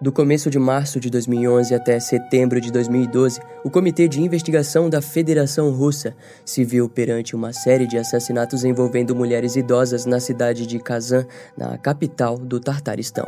Do começo de março de 2011 até setembro de 2012, o Comitê de Investigação da Federação Russa se viu perante uma série de assassinatos envolvendo mulheres idosas na cidade de Kazan, na capital do Tartaristão.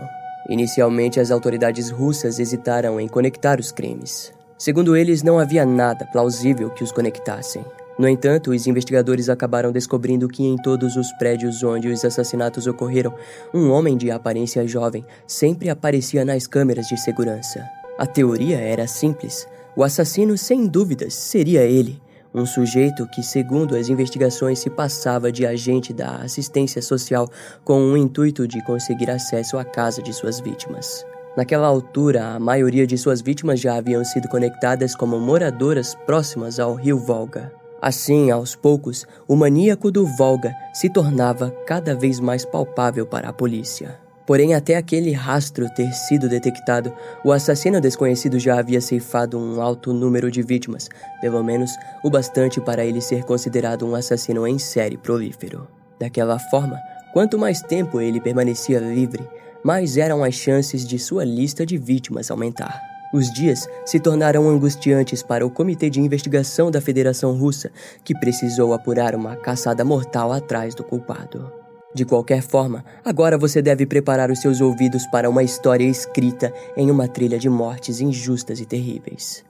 Inicialmente, as autoridades russas hesitaram em conectar os crimes. Segundo eles, não havia nada plausível que os conectassem. No entanto, os investigadores acabaram descobrindo que em todos os prédios onde os assassinatos ocorreram, um homem de aparência jovem sempre aparecia nas câmeras de segurança. A teoria era simples. O assassino, sem dúvidas, seria ele. Um sujeito que, segundo as investigações, se passava de agente da assistência social com o intuito de conseguir acesso à casa de suas vítimas. Naquela altura, a maioria de suas vítimas já haviam sido conectadas como moradoras próximas ao rio Volga. Assim, aos poucos, o maníaco do Volga se tornava cada vez mais palpável para a polícia. Porém, até aquele rastro ter sido detectado, o assassino desconhecido já havia ceifado um alto número de vítimas, pelo menos o bastante para ele ser considerado um assassino em série prolífero. Daquela forma, quanto mais tempo ele permanecia livre, mais eram as chances de sua lista de vítimas aumentar. Os dias se tornaram angustiantes para o Comitê de Investigação da Federação Russa, que precisou apurar uma caçada mortal atrás do culpado. De qualquer forma, agora você deve preparar os seus ouvidos para uma história escrita em uma trilha de mortes injustas e terríveis.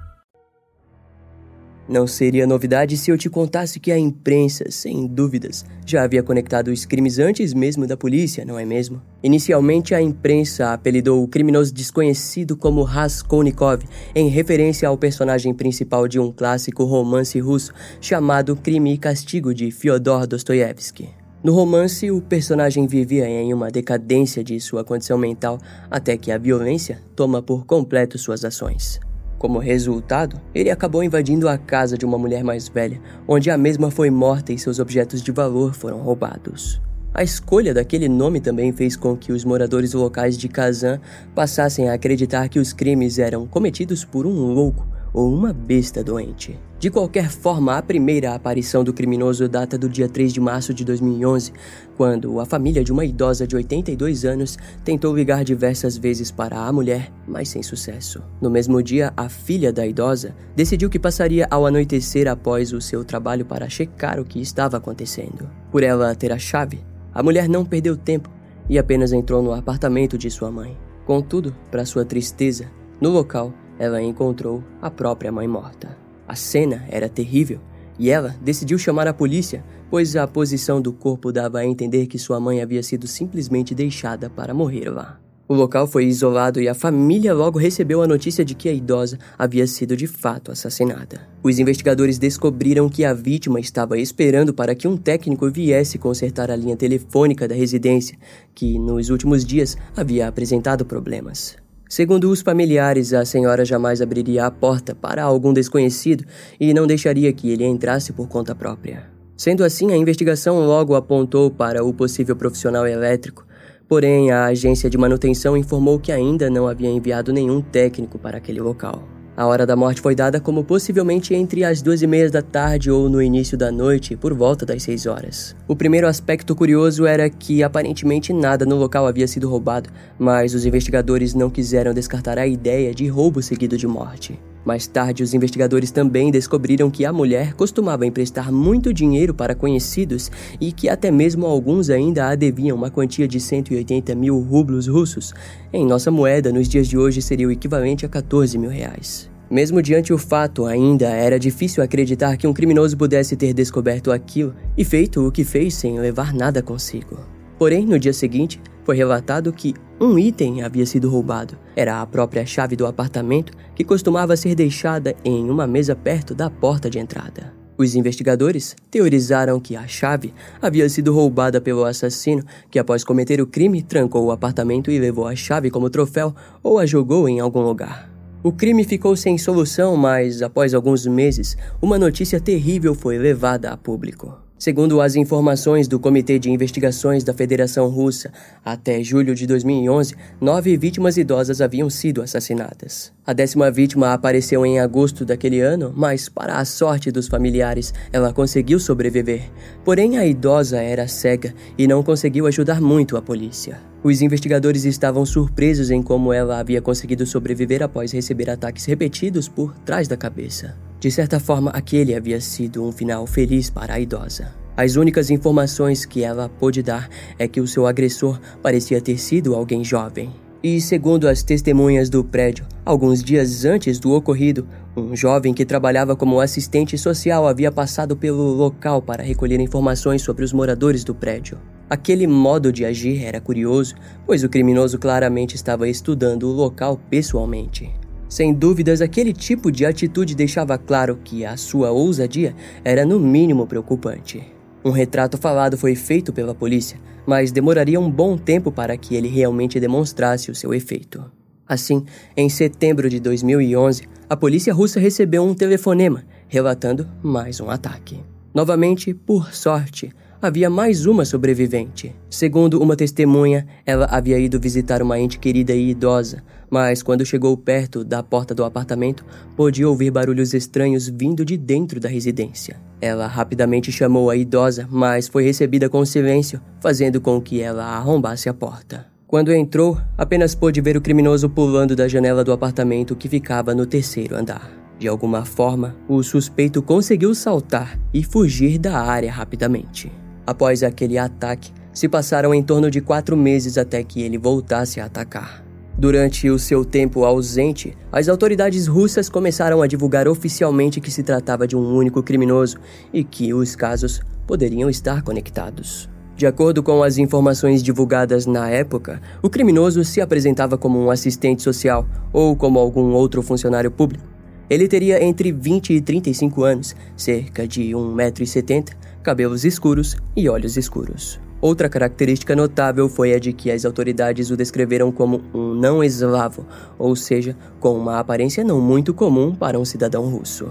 Não seria novidade se eu te contasse que a imprensa, sem dúvidas, já havia conectado os crimes antes mesmo da polícia, não é mesmo? Inicialmente, a imprensa apelidou o criminoso desconhecido como Raskolnikov, em referência ao personagem principal de um clássico romance russo chamado Crime e Castigo de Fyodor Dostoiévski. No romance, o personagem vivia em uma decadência de sua condição mental até que a violência toma por completo suas ações. Como resultado, ele acabou invadindo a casa de uma mulher mais velha, onde a mesma foi morta e seus objetos de valor foram roubados. A escolha daquele nome também fez com que os moradores locais de Kazan passassem a acreditar que os crimes eram cometidos por um louco ou uma besta doente. De qualquer forma, a primeira aparição do criminoso data do dia 3 de março de 2011, quando a família de uma idosa de 82 anos tentou ligar diversas vezes para a mulher, mas sem sucesso. No mesmo dia, a filha da idosa decidiu que passaria ao anoitecer após o seu trabalho para checar o que estava acontecendo. Por ela ter a chave, a mulher não perdeu tempo e apenas entrou no apartamento de sua mãe. Contudo, para sua tristeza, no local ela encontrou a própria mãe morta. A cena era terrível e ela decidiu chamar a polícia, pois a posição do corpo dava a entender que sua mãe havia sido simplesmente deixada para morrer lá. O local foi isolado e a família logo recebeu a notícia de que a idosa havia sido de fato assassinada. Os investigadores descobriram que a vítima estava esperando para que um técnico viesse consertar a linha telefônica da residência, que nos últimos dias havia apresentado problemas. Segundo os familiares, a senhora jamais abriria a porta para algum desconhecido e não deixaria que ele entrasse por conta própria. Sendo assim, a investigação logo apontou para o possível profissional elétrico, porém a agência de manutenção informou que ainda não havia enviado nenhum técnico para aquele local. A hora da morte foi dada como possivelmente entre as duas e meia da tarde ou no início da noite, por volta das seis horas. O primeiro aspecto curioso era que aparentemente nada no local havia sido roubado, mas os investigadores não quiseram descartar a ideia de roubo seguido de morte. Mais tarde, os investigadores também descobriram que a mulher costumava emprestar muito dinheiro para conhecidos e que até mesmo alguns ainda a deviam uma quantia de 180 mil rublos russos. Em nossa moeda, nos dias de hoje, seria o equivalente a 14 mil reais. Mesmo diante o fato, ainda era difícil acreditar que um criminoso pudesse ter descoberto aquilo e feito o que fez sem levar nada consigo. Porém, no dia seguinte, foi relatado que um item havia sido roubado. Era a própria chave do apartamento que costumava ser deixada em uma mesa perto da porta de entrada. Os investigadores teorizaram que a chave havia sido roubada pelo assassino, que após cometer o crime trancou o apartamento e levou a chave como troféu ou a jogou em algum lugar. O crime ficou sem solução, mas após alguns meses, uma notícia terrível foi levada a público. Segundo as informações do Comitê de Investigações da Federação Russa, até julho de 2011, nove vítimas idosas haviam sido assassinadas. A décima vítima apareceu em agosto daquele ano, mas, para a sorte dos familiares, ela conseguiu sobreviver. Porém, a idosa era cega e não conseguiu ajudar muito a polícia. Os investigadores estavam surpresos em como ela havia conseguido sobreviver após receber ataques repetidos por trás da cabeça. De certa forma, aquele havia sido um final feliz para a idosa. As únicas informações que ela pôde dar é que o seu agressor parecia ter sido alguém jovem. E, segundo as testemunhas do prédio, alguns dias antes do ocorrido, um jovem que trabalhava como assistente social havia passado pelo local para recolher informações sobre os moradores do prédio. Aquele modo de agir era curioso, pois o criminoso claramente estava estudando o local pessoalmente. Sem dúvidas, aquele tipo de atitude deixava claro que a sua ousadia era no mínimo preocupante. Um retrato falado foi feito pela polícia, mas demoraria um bom tempo para que ele realmente demonstrasse o seu efeito. Assim, em setembro de 2011, a polícia russa recebeu um telefonema relatando mais um ataque. Novamente, por sorte, havia mais uma sobrevivente. Segundo uma testemunha, ela havia ido visitar uma ente querida e idosa, mas quando chegou perto da porta do apartamento, pôde ouvir barulhos estranhos vindo de dentro da residência. Ela rapidamente chamou a idosa, mas foi recebida com silêncio, fazendo com que ela arrombasse a porta. Quando entrou, apenas pôde ver o criminoso pulando da janela do apartamento que ficava no terceiro andar. De alguma forma, o suspeito conseguiu saltar e fugir da área rapidamente. Após aquele ataque, se passaram em torno de quatro meses até que ele voltasse a atacar. Durante o seu tempo ausente, as autoridades russas começaram a divulgar oficialmente que se tratava de um único criminoso e que os casos poderiam estar conectados. De acordo com as informações divulgadas na época, o criminoso se apresentava como um assistente social ou como algum outro funcionário público. Ele teria entre 20 e 35 anos, cerca de 1,70m, cabelos escuros e olhos escuros. Outra característica notável foi a de que as autoridades o descreveram como um não eslavo, ou seja, com uma aparência não muito comum para um cidadão russo.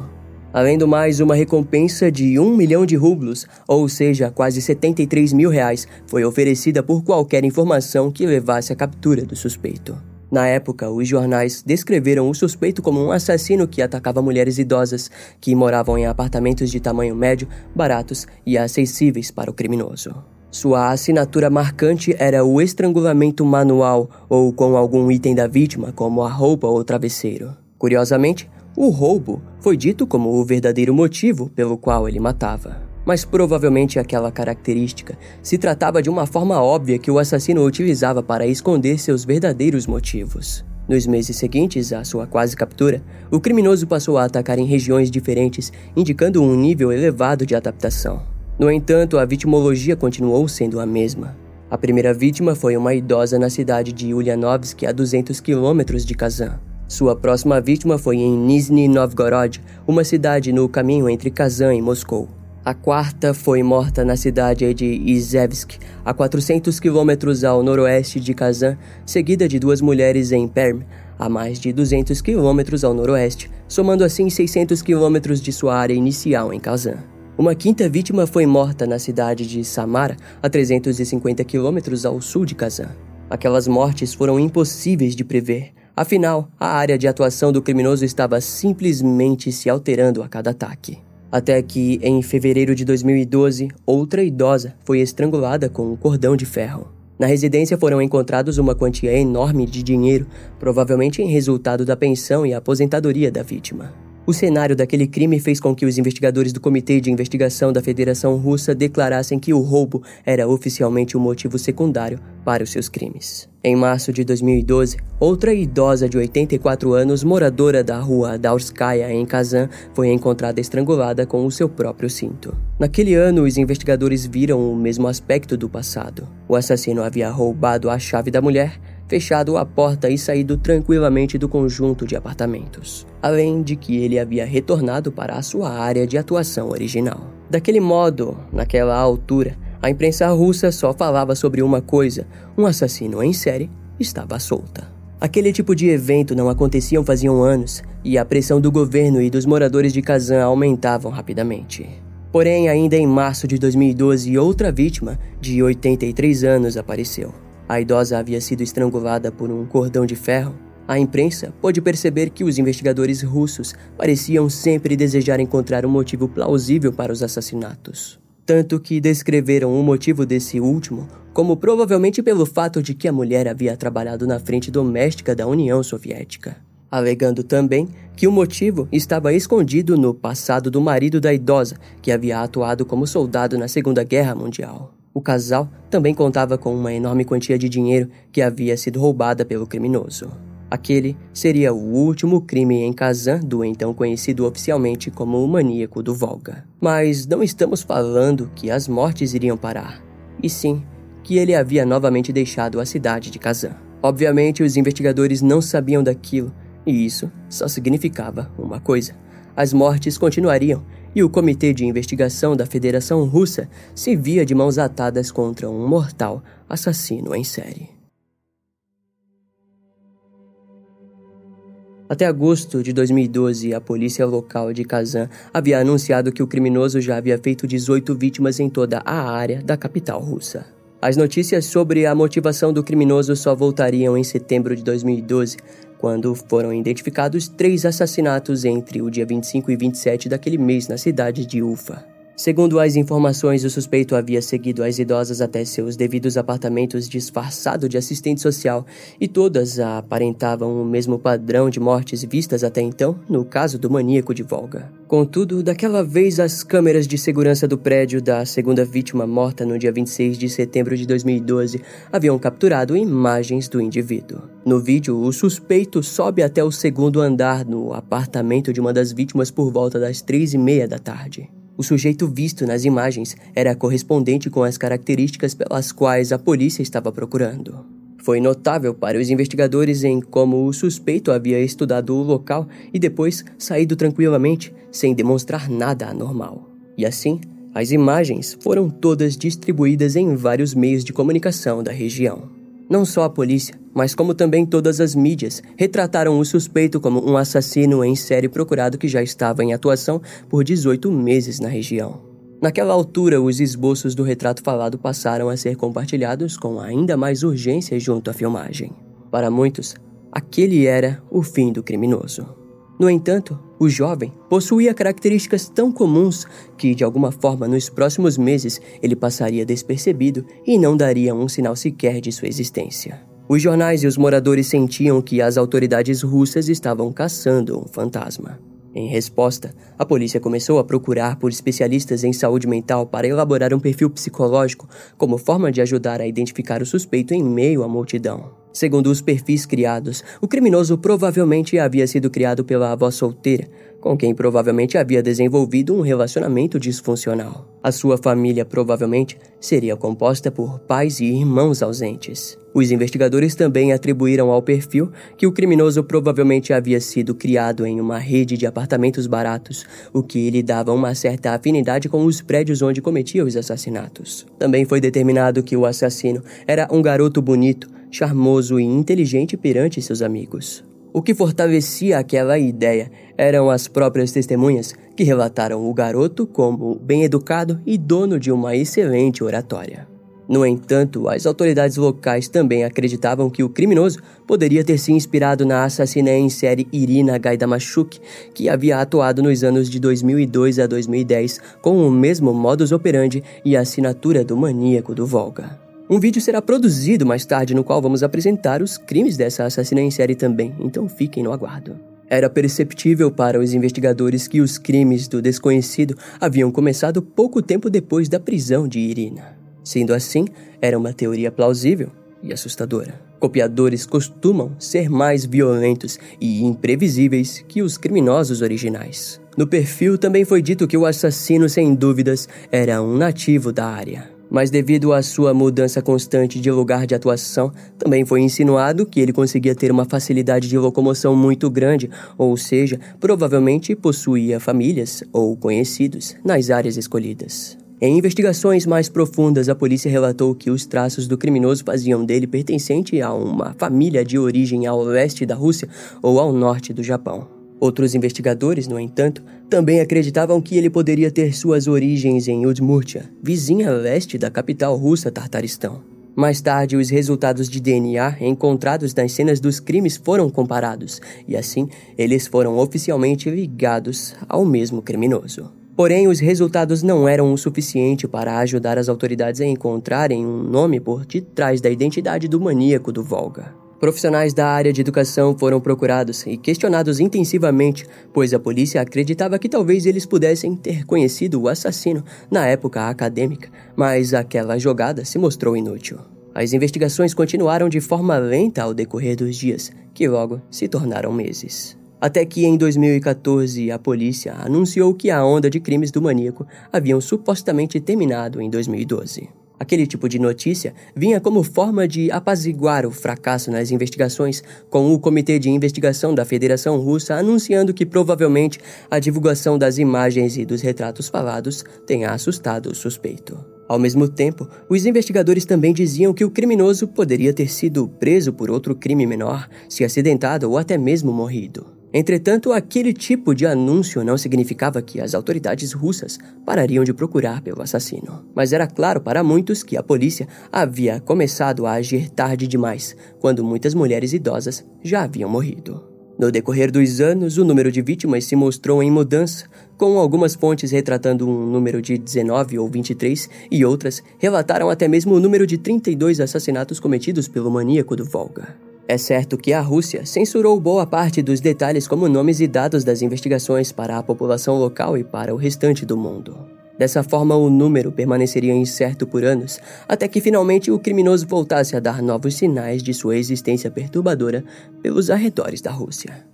Além do mais, uma recompensa de um milhão de rublos, ou seja, quase 73 mil reais, foi oferecida por qualquer informação que levasse à captura do suspeito. Na época, os jornais descreveram o suspeito como um assassino que atacava mulheres idosas que moravam em apartamentos de tamanho médio, baratos e acessíveis para o criminoso. Sua assinatura marcante era o estrangulamento manual ou com algum item da vítima, como a roupa ou travesseiro. Curiosamente, o roubo foi dito como o verdadeiro motivo pelo qual ele matava mas provavelmente aquela característica se tratava de uma forma óbvia que o assassino utilizava para esconder seus verdadeiros motivos. Nos meses seguintes à sua quase captura, o criminoso passou a atacar em regiões diferentes, indicando um nível elevado de adaptação. No entanto, a vitimologia continuou sendo a mesma. A primeira vítima foi uma idosa na cidade de Ulyanovsk, a 200 quilômetros de Kazan. Sua próxima vítima foi em Nizhny Novgorod, uma cidade no caminho entre Kazan e Moscou. A quarta foi morta na cidade de Izevsk, a 400 quilômetros ao noroeste de Kazan, seguida de duas mulheres em Perm, a mais de 200 quilômetros ao noroeste, somando assim 600 quilômetros de sua área inicial em Kazan. Uma quinta vítima foi morta na cidade de Samara, a 350 quilômetros ao sul de Kazan. Aquelas mortes foram impossíveis de prever, afinal, a área de atuação do criminoso estava simplesmente se alterando a cada ataque. Até que, em fevereiro de 2012, outra idosa foi estrangulada com um cordão de ferro. Na residência foram encontrados uma quantia enorme de dinheiro, provavelmente em resultado da pensão e aposentadoria da vítima. O cenário daquele crime fez com que os investigadores do Comitê de Investigação da Federação Russa declarassem que o roubo era oficialmente o motivo secundário para os seus crimes. Em março de 2012, outra idosa de 84 anos, moradora da rua Daurskaya, em Kazan, foi encontrada estrangulada com o seu próprio cinto. Naquele ano, os investigadores viram o mesmo aspecto do passado. O assassino havia roubado a chave da mulher, fechado a porta e saído tranquilamente do conjunto de apartamentos, além de que ele havia retornado para a sua área de atuação original. Daquele modo, naquela altura, a imprensa russa só falava sobre uma coisa: um assassino em série estava solta. Aquele tipo de evento não aconteciam faziam anos e a pressão do governo e dos moradores de Kazan aumentavam rapidamente. Porém, ainda em março de 2012, outra vítima, de 83 anos, apareceu. A idosa havia sido estrangulada por um cordão de ferro. A imprensa pôde perceber que os investigadores russos pareciam sempre desejar encontrar um motivo plausível para os assassinatos. Tanto que descreveram o motivo desse último como provavelmente pelo fato de que a mulher havia trabalhado na frente doméstica da União Soviética, alegando também que o motivo estava escondido no passado do marido da idosa, que havia atuado como soldado na Segunda Guerra Mundial. O casal também contava com uma enorme quantia de dinheiro que havia sido roubada pelo criminoso. Aquele seria o último crime em Kazan do então conhecido oficialmente como o maníaco do Volga. Mas não estamos falando que as mortes iriam parar, e sim que ele havia novamente deixado a cidade de Kazan. Obviamente, os investigadores não sabiam daquilo, e isso só significava uma coisa: as mortes continuariam e o Comitê de Investigação da Federação Russa se via de mãos atadas contra um mortal assassino em série. Até agosto de 2012, a polícia local de Kazan havia anunciado que o criminoso já havia feito 18 vítimas em toda a área da capital russa. As notícias sobre a motivação do criminoso só voltariam em setembro de 2012, quando foram identificados três assassinatos entre o dia 25 e 27 daquele mês na cidade de Ufa. Segundo as informações, o suspeito havia seguido as idosas até seus devidos apartamentos disfarçado de assistente social e todas aparentavam o mesmo padrão de mortes vistas até então no caso do maníaco de Volga. Contudo, daquela vez as câmeras de segurança do prédio da segunda vítima morta no dia 26 de setembro de 2012 haviam capturado imagens do indivíduo. No vídeo, o suspeito sobe até o segundo andar no apartamento de uma das vítimas por volta das três e meia da tarde. O sujeito visto nas imagens era correspondente com as características pelas quais a polícia estava procurando. Foi notável para os investigadores em como o suspeito havia estudado o local e depois saído tranquilamente, sem demonstrar nada anormal. E assim, as imagens foram todas distribuídas em vários meios de comunicação da região. Não só a polícia, mas como também todas as mídias, retrataram o suspeito como um assassino em série procurado que já estava em atuação por 18 meses na região. Naquela altura, os esboços do retrato falado passaram a ser compartilhados com ainda mais urgência junto à filmagem. Para muitos, aquele era o fim do criminoso. No entanto, o jovem possuía características tão comuns que, de alguma forma, nos próximos meses ele passaria despercebido e não daria um sinal sequer de sua existência. Os jornais e os moradores sentiam que as autoridades russas estavam caçando um fantasma. Em resposta, a polícia começou a procurar por especialistas em saúde mental para elaborar um perfil psicológico como forma de ajudar a identificar o suspeito em meio à multidão. Segundo os perfis criados, o criminoso provavelmente havia sido criado pela avó solteira, com quem provavelmente havia desenvolvido um relacionamento disfuncional. A sua família provavelmente seria composta por pais e irmãos ausentes. Os investigadores também atribuíram ao perfil que o criminoso provavelmente havia sido criado em uma rede de apartamentos baratos, o que lhe dava uma certa afinidade com os prédios onde cometia os assassinatos. Também foi determinado que o assassino era um garoto bonito, charmoso e inteligente perante seus amigos. O que fortalecia aquela ideia eram as próprias testemunhas que relataram o garoto como bem educado e dono de uma excelente oratória. No entanto, as autoridades locais também acreditavam que o criminoso poderia ter se inspirado na assassina em série Irina Gaidamashuk, que havia atuado nos anos de 2002 a 2010 com o mesmo modus operandi e assinatura do maníaco do Volga. Um vídeo será produzido mais tarde no qual vamos apresentar os crimes dessa assassina em série também, então fiquem no aguardo. Era perceptível para os investigadores que os crimes do desconhecido haviam começado pouco tempo depois da prisão de Irina. Sendo assim, era uma teoria plausível e assustadora. Copiadores costumam ser mais violentos e imprevisíveis que os criminosos originais. No perfil também foi dito que o assassino, sem dúvidas, era um nativo da área. Mas devido à sua mudança constante de lugar de atuação, também foi insinuado que ele conseguia ter uma facilidade de locomoção muito grande, ou seja, provavelmente possuía famílias ou conhecidos nas áreas escolhidas. Em investigações mais profundas, a polícia relatou que os traços do criminoso faziam dele pertencente a uma família de origem ao leste da Rússia ou ao norte do Japão. Outros investigadores, no entanto, também acreditavam que ele poderia ter suas origens em Udmurtia, vizinha leste da capital russa Tartaristão. Mais tarde, os resultados de DNA encontrados nas cenas dos crimes foram comparados, e assim eles foram oficialmente ligados ao mesmo criminoso. Porém, os resultados não eram o suficiente para ajudar as autoridades a encontrarem um nome por detrás da identidade do maníaco do Volga. Profissionais da área de educação foram procurados e questionados intensivamente, pois a polícia acreditava que talvez eles pudessem ter conhecido o assassino na época acadêmica, mas aquela jogada se mostrou inútil. As investigações continuaram de forma lenta ao decorrer dos dias, que logo se tornaram meses. Até que em 2014 a polícia anunciou que a onda de crimes do maníaco haviam supostamente terminado em 2012. Aquele tipo de notícia vinha como forma de apaziguar o fracasso nas investigações, com o Comitê de Investigação da Federação Russa anunciando que provavelmente a divulgação das imagens e dos retratos falados tenha assustado o suspeito. Ao mesmo tempo, os investigadores também diziam que o criminoso poderia ter sido preso por outro crime menor, se acidentado ou até mesmo morrido. Entretanto, aquele tipo de anúncio não significava que as autoridades russas parariam de procurar pelo assassino. Mas era claro para muitos que a polícia havia começado a agir tarde demais, quando muitas mulheres idosas já haviam morrido. No decorrer dos anos, o número de vítimas se mostrou em mudança, com algumas fontes retratando um número de 19 ou 23 e outras relataram até mesmo o número de 32 assassinatos cometidos pelo maníaco do Volga. É certo que a Rússia censurou boa parte dos detalhes como nomes e dados das investigações para a população local e para o restante do mundo. Dessa forma, o número permaneceria incerto por anos, até que finalmente o criminoso voltasse a dar novos sinais de sua existência perturbadora pelos arredores da Rússia.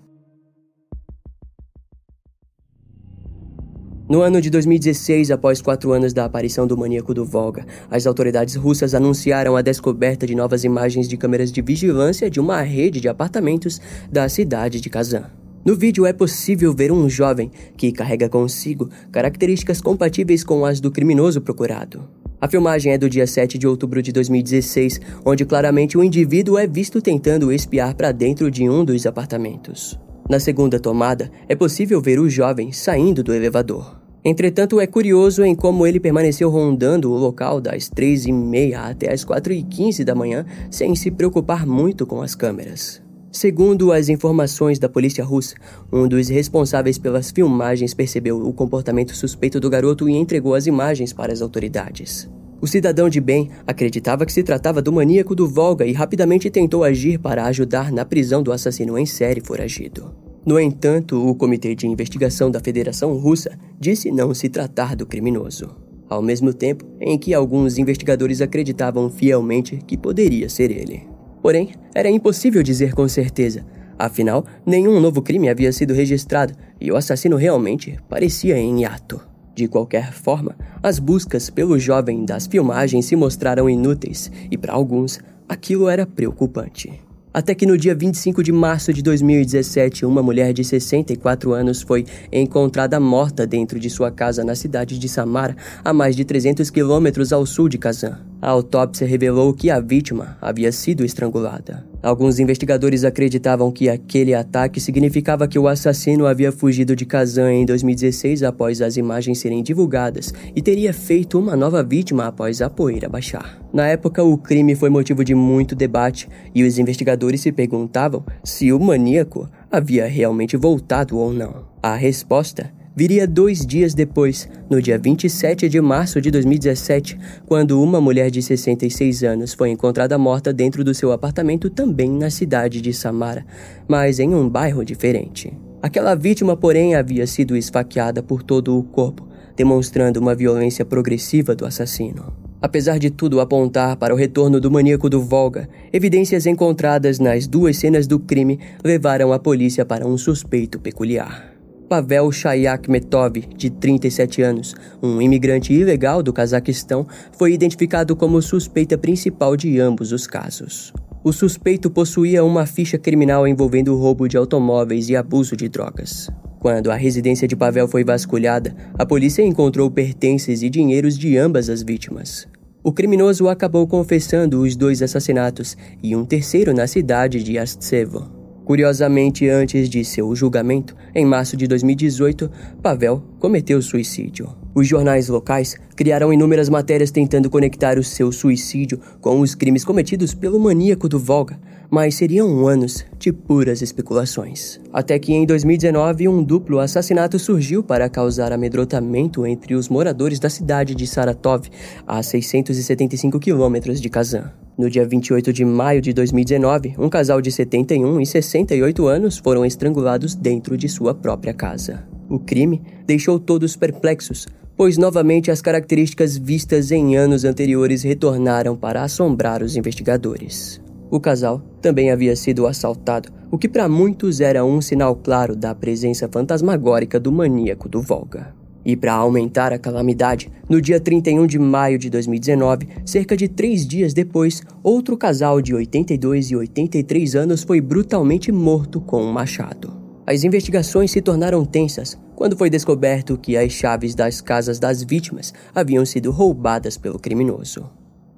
No ano de 2016, após quatro anos da aparição do maníaco do Volga, as autoridades russas anunciaram a descoberta de novas imagens de câmeras de vigilância de uma rede de apartamentos da cidade de Kazan. No vídeo é possível ver um jovem que carrega consigo características compatíveis com as do criminoso procurado. A filmagem é do dia 7 de outubro de 2016, onde claramente o indivíduo é visto tentando espiar para dentro de um dos apartamentos. Na segunda tomada, é possível ver o jovem saindo do elevador. Entretanto, é curioso em como ele permaneceu rondando o local das 3h30 até as 4h15 da manhã sem se preocupar muito com as câmeras. Segundo as informações da polícia russa, um dos responsáveis pelas filmagens percebeu o comportamento suspeito do garoto e entregou as imagens para as autoridades. O cidadão de bem acreditava que se tratava do maníaco do Volga e rapidamente tentou agir para ajudar na prisão do assassino em série foragido. No entanto, o Comitê de Investigação da Federação Russa disse não se tratar do criminoso, ao mesmo tempo em que alguns investigadores acreditavam fielmente que poderia ser ele. Porém, era impossível dizer com certeza, afinal, nenhum novo crime havia sido registrado e o assassino realmente parecia em hiato. De qualquer forma, as buscas pelo jovem das filmagens se mostraram inúteis e, para alguns, aquilo era preocupante. Até que no dia 25 de março de 2017, uma mulher de 64 anos foi encontrada morta dentro de sua casa na cidade de Samara, a mais de 300 quilômetros ao sul de Kazan. A autópsia revelou que a vítima havia sido estrangulada. Alguns investigadores acreditavam que aquele ataque significava que o assassino havia fugido de Kazan em 2016 após as imagens serem divulgadas e teria feito uma nova vítima após a poeira baixar. Na época, o crime foi motivo de muito debate e os investigadores se perguntavam se o maníaco havia realmente voltado ou não. A resposta viria dois dias depois, no dia 27 de março de 2017, quando uma mulher de 66 anos foi encontrada morta dentro do seu apartamento também na cidade de Samara, mas em um bairro diferente. Aquela vítima, porém, havia sido esfaqueada por todo o corpo, demonstrando uma violência progressiva do assassino. Apesar de tudo apontar para o retorno do maníaco do Volga, evidências encontradas nas duas cenas do crime levaram a polícia para um suspeito peculiar. Pavel Shayakhmetov, de 37 anos, um imigrante ilegal do Cazaquistão, foi identificado como suspeita principal de ambos os casos. O suspeito possuía uma ficha criminal envolvendo roubo de automóveis e abuso de drogas. Quando a residência de Pavel foi vasculhada, a polícia encontrou pertences e dinheiros de ambas as vítimas. O criminoso acabou confessando os dois assassinatos e um terceiro na cidade de Astsevo. Curiosamente, antes de seu julgamento, em março de 2018, Pavel cometeu suicídio. Os jornais locais criaram inúmeras matérias tentando conectar o seu suicídio com os crimes cometidos pelo maníaco do Volga, mas seriam anos de puras especulações. Até que em 2019, um duplo assassinato surgiu para causar amedrontamento entre os moradores da cidade de Saratov, a 675 quilômetros de Kazan. No dia 28 de maio de 2019, um casal de 71 e 68 anos foram estrangulados dentro de sua própria casa. O crime deixou todos perplexos, pois novamente as características vistas em anos anteriores retornaram para assombrar os investigadores. O casal também havia sido assaltado, o que para muitos era um sinal claro da presença fantasmagórica do maníaco do Volga. E para aumentar a calamidade, no dia 31 de maio de 2019, cerca de três dias depois, outro casal de 82 e 83 anos foi brutalmente morto com um machado. As investigações se tornaram tensas quando foi descoberto que as chaves das casas das vítimas haviam sido roubadas pelo criminoso.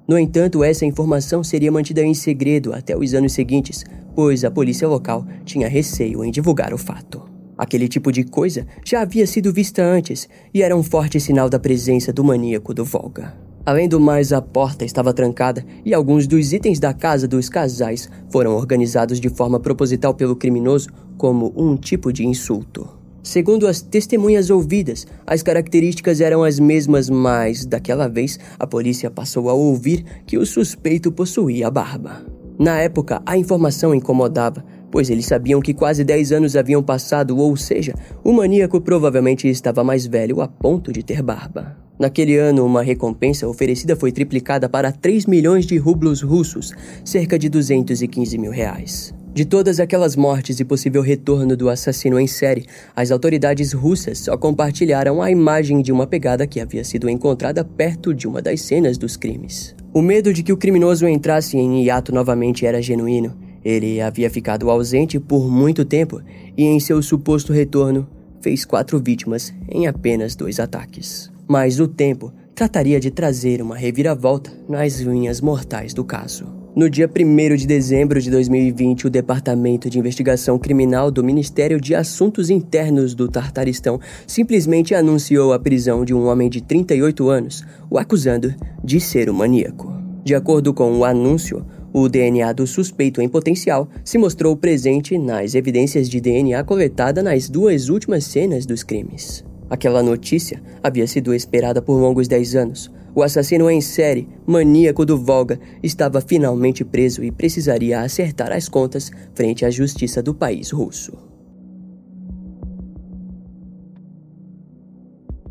No entanto, essa informação seria mantida em segredo até os anos seguintes, pois a polícia local tinha receio em divulgar o fato. Aquele tipo de coisa já havia sido vista antes e era um forte sinal da presença do maníaco do Volga. Além do mais, a porta estava trancada e alguns dos itens da casa dos casais foram organizados de forma proposital pelo criminoso como um tipo de insulto. Segundo as testemunhas ouvidas, as características eram as mesmas, mas daquela vez a polícia passou a ouvir que o suspeito possuía barba. Na época, a informação incomodava, pois eles sabiam que quase 10 anos haviam passado, ou seja, o maníaco provavelmente estava mais velho a ponto de ter barba. Naquele ano, uma recompensa oferecida foi triplicada para 3 milhões de rublos russos, cerca de 215 mil reais. De todas aquelas mortes e possível retorno do assassino em série, as autoridades russas só compartilharam a imagem de uma pegada que havia sido encontrada perto de uma das cenas dos crimes. O medo de que o criminoso entrasse em hiato novamente era genuíno, ele havia ficado ausente por muito tempo e, em seu suposto retorno, fez quatro vítimas em apenas dois ataques. Mas o tempo trataria de trazer uma reviravolta nas linhas mortais do caso. No dia 1 de dezembro de 2020, o Departamento de Investigação Criminal do Ministério de Assuntos Internos do Tartaristão simplesmente anunciou a prisão de um homem de 38 anos, o acusando de ser um maníaco. De acordo com o anúncio, o DNA do suspeito em potencial se mostrou presente nas evidências de DNA coletada nas duas últimas cenas dos crimes. Aquela notícia havia sido esperada por longos 10 anos. O assassino em série, maníaco do Volga, estava finalmente preso e precisaria acertar as contas frente à justiça do país russo.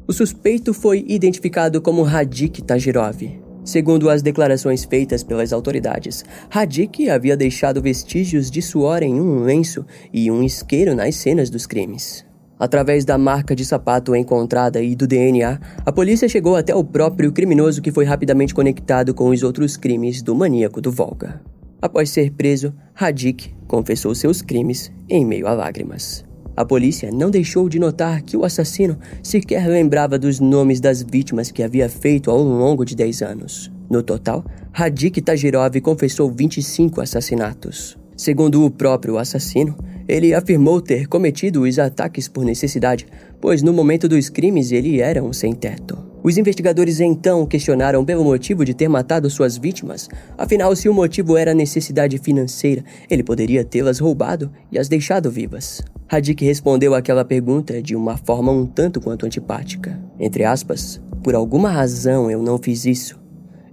O suspeito foi identificado como Radik Tajirov, Segundo as declarações feitas pelas autoridades, Hadik havia deixado vestígios de suor em um lenço e um isqueiro nas cenas dos crimes. Através da marca de sapato encontrada e do DNA, a polícia chegou até o próprio criminoso que foi rapidamente conectado com os outros crimes do maníaco do Volga. Após ser preso, Hadik confessou seus crimes em meio a lágrimas. A polícia não deixou de notar que o assassino sequer lembrava dos nomes das vítimas que havia feito ao longo de 10 anos. No total, Radik Tajirov confessou 25 assassinatos. Segundo o próprio assassino, ele afirmou ter cometido os ataques por necessidade, pois no momento dos crimes ele era um sem-teto. Os investigadores então questionaram pelo motivo de ter matado suas vítimas. Afinal, se o motivo era necessidade financeira, ele poderia tê-las roubado e as deixado vivas. Hadik respondeu àquela pergunta de uma forma um tanto quanto antipática. Entre aspas, por alguma razão eu não fiz isso.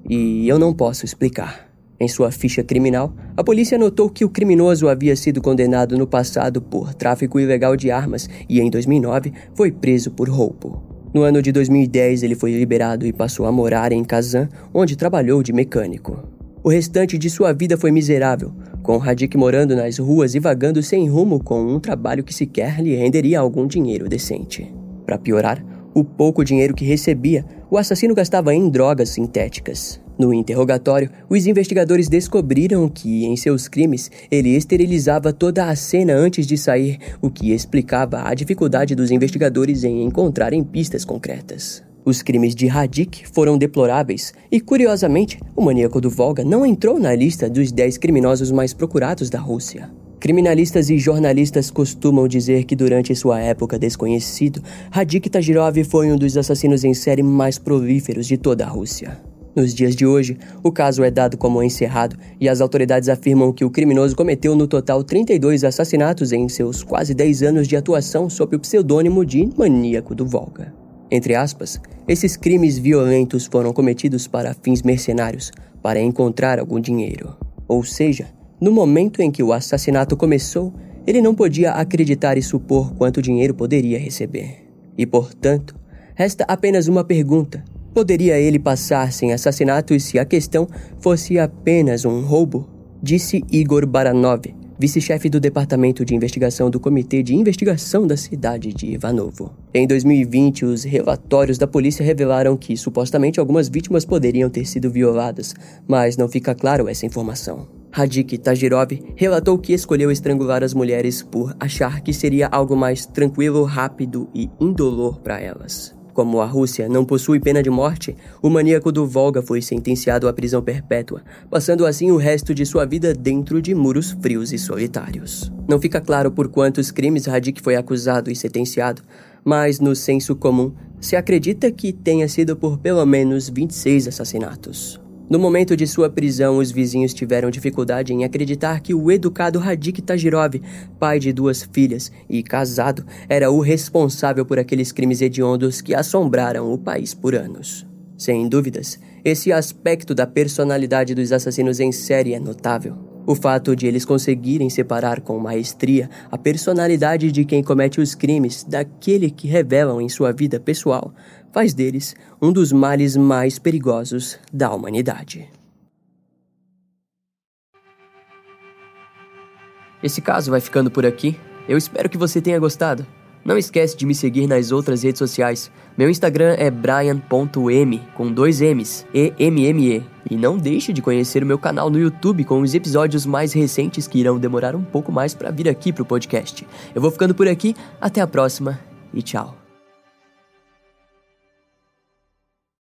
E eu não posso explicar. Em sua ficha criminal, a polícia notou que o criminoso havia sido condenado no passado por tráfico ilegal de armas e, em 2009, foi preso por roubo. No ano de 2010, ele foi liberado e passou a morar em Kazan, onde trabalhou de mecânico. O restante de sua vida foi miserável, com Hadik morando nas ruas e vagando sem rumo com um trabalho que sequer lhe renderia algum dinheiro decente. Para piorar, o pouco dinheiro que recebia, o assassino gastava em drogas sintéticas. No interrogatório, os investigadores descobriram que, em seus crimes, ele esterilizava toda a cena antes de sair, o que explicava a dificuldade dos investigadores em encontrarem pistas concretas. Os crimes de Hadik foram deploráveis e, curiosamente, o maníaco do Volga não entrou na lista dos 10 criminosos mais procurados da Rússia. Criminalistas e jornalistas costumam dizer que durante sua época desconhecido, Hadik Tagirov foi um dos assassinos em série mais prolíferos de toda a Rússia. Nos dias de hoje, o caso é dado como encerrado e as autoridades afirmam que o criminoso cometeu no total 32 assassinatos em seus quase 10 anos de atuação sob o pseudônimo de Maníaco do Volga. Entre aspas, esses crimes violentos foram cometidos para fins mercenários, para encontrar algum dinheiro. Ou seja, no momento em que o assassinato começou, ele não podia acreditar e supor quanto dinheiro poderia receber. E, portanto, resta apenas uma pergunta: poderia ele passar sem assassinato se a questão fosse apenas um roubo? Disse Igor Baranov, vice-chefe do Departamento de Investigação do Comitê de Investigação da cidade de Ivanovo. Em 2020, os relatórios da polícia revelaram que supostamente algumas vítimas poderiam ter sido violadas, mas não fica claro essa informação. Radik Tagirov relatou que escolheu estrangular as mulheres por achar que seria algo mais tranquilo, rápido e indolor para elas. Como a Rússia não possui pena de morte, o maníaco do Volga foi sentenciado à prisão perpétua, passando assim o resto de sua vida dentro de muros frios e solitários. Não fica claro por quantos crimes Radik foi acusado e sentenciado, mas no senso comum se acredita que tenha sido por pelo menos 26 assassinatos. No momento de sua prisão, os vizinhos tiveram dificuldade em acreditar que o educado Radik Tagirov, pai de duas filhas e casado, era o responsável por aqueles crimes hediondos que assombraram o país por anos. Sem dúvidas, esse aspecto da personalidade dos assassinos em série é notável. O fato de eles conseguirem separar com maestria a personalidade de quem comete os crimes daquele que revelam em sua vida pessoal faz deles um dos males mais perigosos da humanidade. Esse caso vai ficando por aqui. Eu espero que você tenha gostado. Não esquece de me seguir nas outras redes sociais. Meu Instagram é brian.m com dois M's, E-M-M-E. E não deixe de conhecer o meu canal no YouTube com os episódios mais recentes que irão demorar um pouco mais para vir aqui pro podcast. Eu vou ficando por aqui, até a próxima e tchau.